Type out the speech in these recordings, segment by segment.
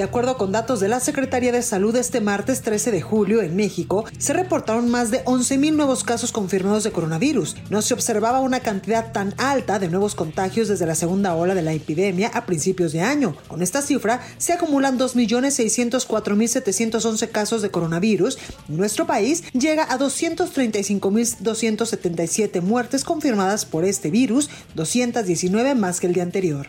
De acuerdo con datos de la Secretaría de Salud, este martes 13 de julio en México se reportaron más de 11.000 nuevos casos confirmados de coronavirus. No se observaba una cantidad tan alta de nuevos contagios desde la segunda ola de la epidemia a principios de año. Con esta cifra se acumulan 2.604.711 casos de coronavirus nuestro país llega a 235.277 muertes confirmadas por este virus, 219 más que el día anterior.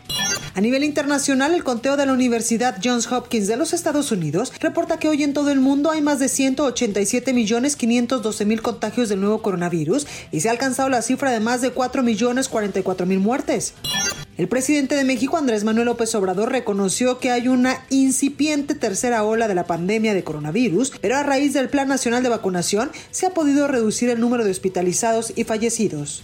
A nivel internacional, el conteo de la Universidad Johns Hopkins de los Estados Unidos reporta que hoy en todo el mundo hay más de 187 millones 512 mil contagios del nuevo coronavirus y se ha alcanzado la cifra de más de 4 millones 44 mil muertes. El presidente de México, Andrés Manuel López Obrador, reconoció que hay una incipiente tercera ola de la pandemia de coronavirus, pero a raíz del Plan Nacional de Vacunación se ha podido reducir el número de hospitalizados y fallecidos.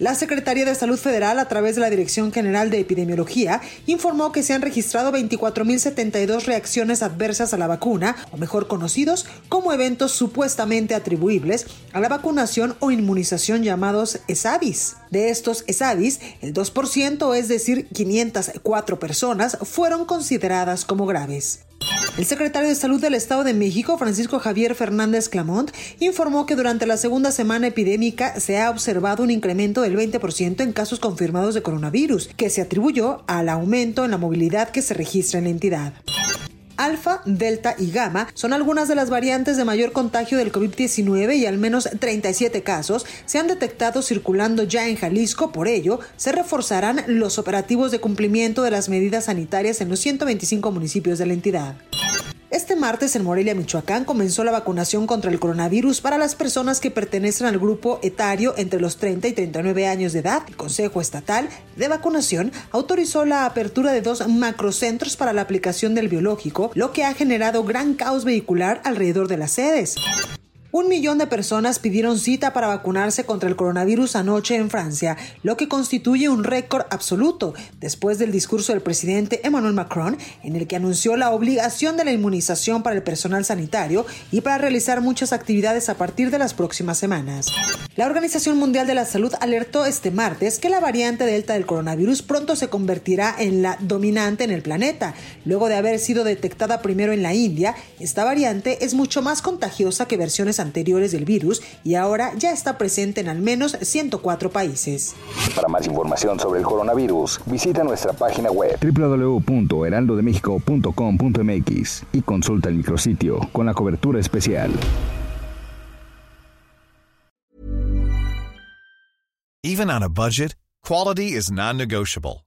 La Secretaría de Salud Federal, a través de la Dirección General de Epidemiología, informó que se han registrado 24.072 reacciones adversas a la vacuna, o mejor conocidos como eventos supuestamente atribuibles a la vacunación o inmunización llamados ESAVIS. De estos ESAVIS, el 2%, es decir, 504 personas, fueron consideradas como graves. El secretario de Salud del Estado de México, Francisco Javier Fernández Clamont, informó que durante la segunda semana epidémica se ha observado un incremento del 20% en casos confirmados de coronavirus, que se atribuyó al aumento en la movilidad que se registra en la entidad. Alfa, Delta y Gamma son algunas de las variantes de mayor contagio del COVID-19 y al menos 37 casos se han detectado circulando ya en Jalisco. Por ello, se reforzarán los operativos de cumplimiento de las medidas sanitarias en los 125 municipios de la entidad. Martes en Morelia, Michoacán, comenzó la vacunación contra el coronavirus para las personas que pertenecen al grupo etario entre los 30 y 39 años de edad. El Consejo Estatal de Vacunación autorizó la apertura de dos macrocentros para la aplicación del biológico, lo que ha generado gran caos vehicular alrededor de las sedes. Un millón de personas pidieron cita para vacunarse contra el coronavirus anoche en Francia, lo que constituye un récord absoluto después del discurso del presidente Emmanuel Macron, en el que anunció la obligación de la inmunización para el personal sanitario y para realizar muchas actividades a partir de las próximas semanas. La Organización Mundial de la Salud alertó este martes que la variante Delta del coronavirus pronto se convertirá en la dominante en el planeta. Luego de haber sido detectada primero en la India, esta variante es mucho más contagiosa que versiones anteriores del virus y ahora ya está presente en al menos 104 países. Para más información sobre el coronavirus, visita nuestra página web www.heraldodemexico.com.mx y consulta el micrositio con la cobertura especial. Even on a budget, quality is non-negotiable.